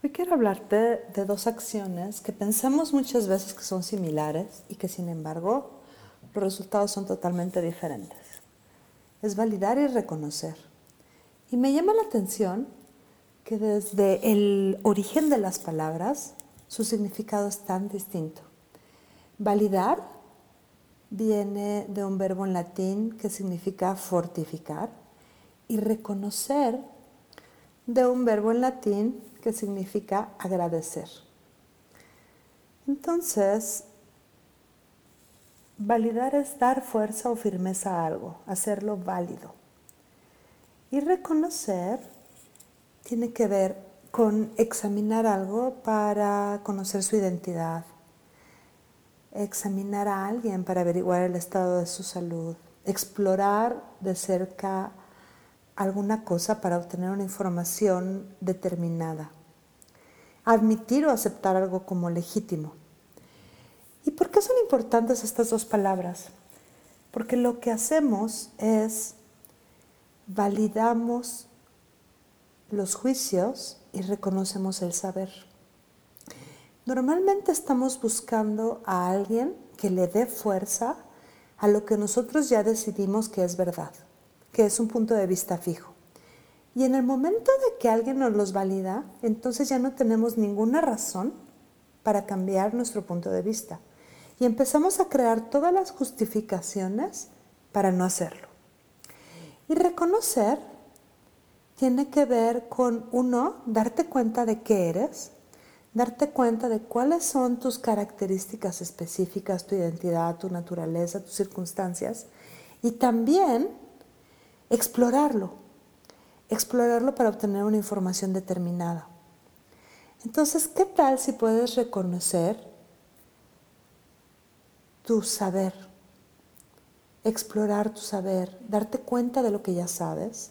Hoy quiero hablarte de dos acciones que pensamos muchas veces que son similares y que sin embargo los resultados son totalmente diferentes. Es validar y reconocer. Y me llama la atención que desde el origen de las palabras su significado es tan distinto. Validar viene de un verbo en latín que significa fortificar y reconocer de un verbo en latín que significa agradecer. Entonces, validar es dar fuerza o firmeza a algo, hacerlo válido. Y reconocer tiene que ver con examinar algo para conocer su identidad, examinar a alguien para averiguar el estado de su salud, explorar de cerca alguna cosa para obtener una información determinada. Admitir o aceptar algo como legítimo. ¿Y por qué son importantes estas dos palabras? Porque lo que hacemos es validamos los juicios y reconocemos el saber. Normalmente estamos buscando a alguien que le dé fuerza a lo que nosotros ya decidimos que es verdad que es un punto de vista fijo. Y en el momento de que alguien nos los valida, entonces ya no tenemos ninguna razón para cambiar nuestro punto de vista. Y empezamos a crear todas las justificaciones para no hacerlo. Y reconocer tiene que ver con, uno, darte cuenta de qué eres, darte cuenta de cuáles son tus características específicas, tu identidad, tu naturaleza, tus circunstancias, y también explorarlo, explorarlo para obtener una información determinada. Entonces, ¿qué tal si puedes reconocer tu saber, explorar tu saber, darte cuenta de lo que ya sabes,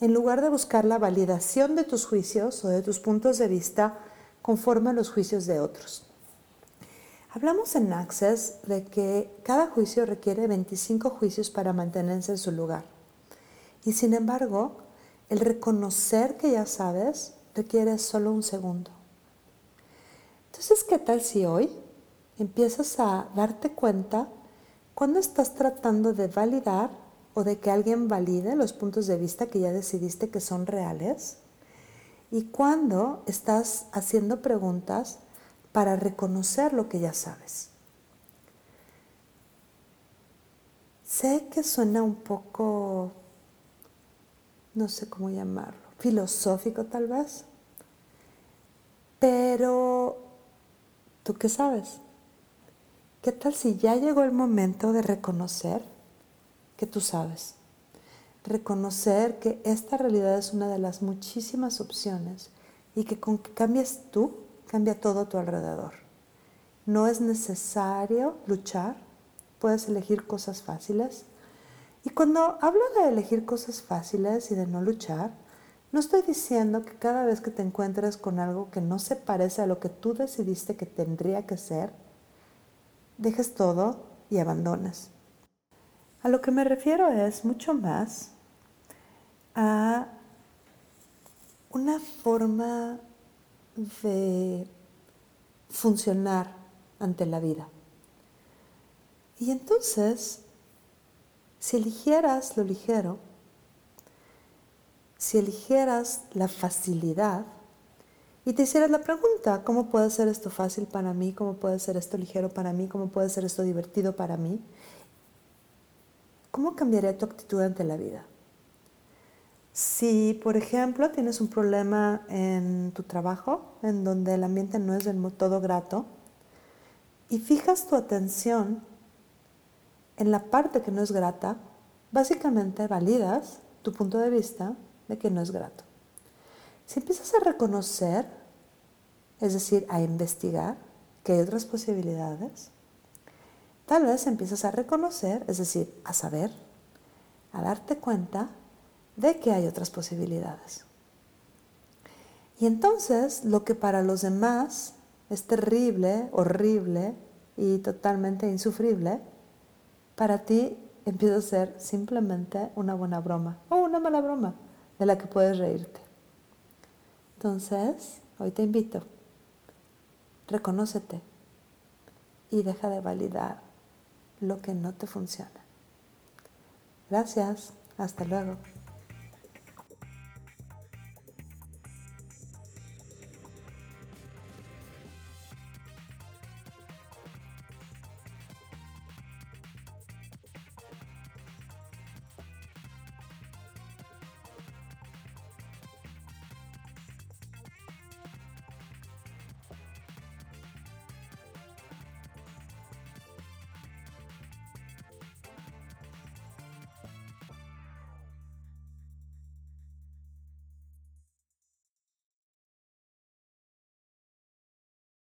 en lugar de buscar la validación de tus juicios o de tus puntos de vista conforme a los juicios de otros? Hablamos en Access de que cada juicio requiere 25 juicios para mantenerse en su lugar. Y sin embargo, el reconocer que ya sabes requiere solo un segundo. Entonces, ¿qué tal si hoy empiezas a darte cuenta cuando estás tratando de validar o de que alguien valide los puntos de vista que ya decidiste que son reales? Y cuando estás haciendo preguntas para reconocer lo que ya sabes. Sé que suena un poco no sé cómo llamarlo, filosófico tal vez. Pero, ¿tú qué sabes? ¿Qué tal si ya llegó el momento de reconocer que tú sabes? Reconocer que esta realidad es una de las muchísimas opciones y que con que cambies tú, cambia todo a tu alrededor. No es necesario luchar, puedes elegir cosas fáciles, y cuando hablo de elegir cosas fáciles y de no luchar, no estoy diciendo que cada vez que te encuentres con algo que no se parece a lo que tú decidiste que tendría que ser, dejes todo y abandones. A lo que me refiero es mucho más a una forma de funcionar ante la vida. Y entonces si eligieras lo ligero, si eligieras la facilidad y te hicieras la pregunta, ¿cómo puede ser esto fácil para mí? ¿Cómo puede ser esto ligero para mí? ¿Cómo puede ser esto divertido para mí? ¿Cómo cambiaría tu actitud ante la vida? Si, por ejemplo, tienes un problema en tu trabajo, en donde el ambiente no es del todo grato, y fijas tu atención en la parte que no es grata, básicamente validas tu punto de vista de que no es grato. Si empiezas a reconocer, es decir, a investigar que hay otras posibilidades, tal vez empiezas a reconocer, es decir, a saber, a darte cuenta de que hay otras posibilidades. Y entonces lo que para los demás es terrible, horrible y totalmente insufrible, para ti empieza a ser simplemente una buena broma o una mala broma de la que puedes reírte. Entonces, hoy te invito, reconócete y deja de validar lo que no te funciona. Gracias, hasta luego.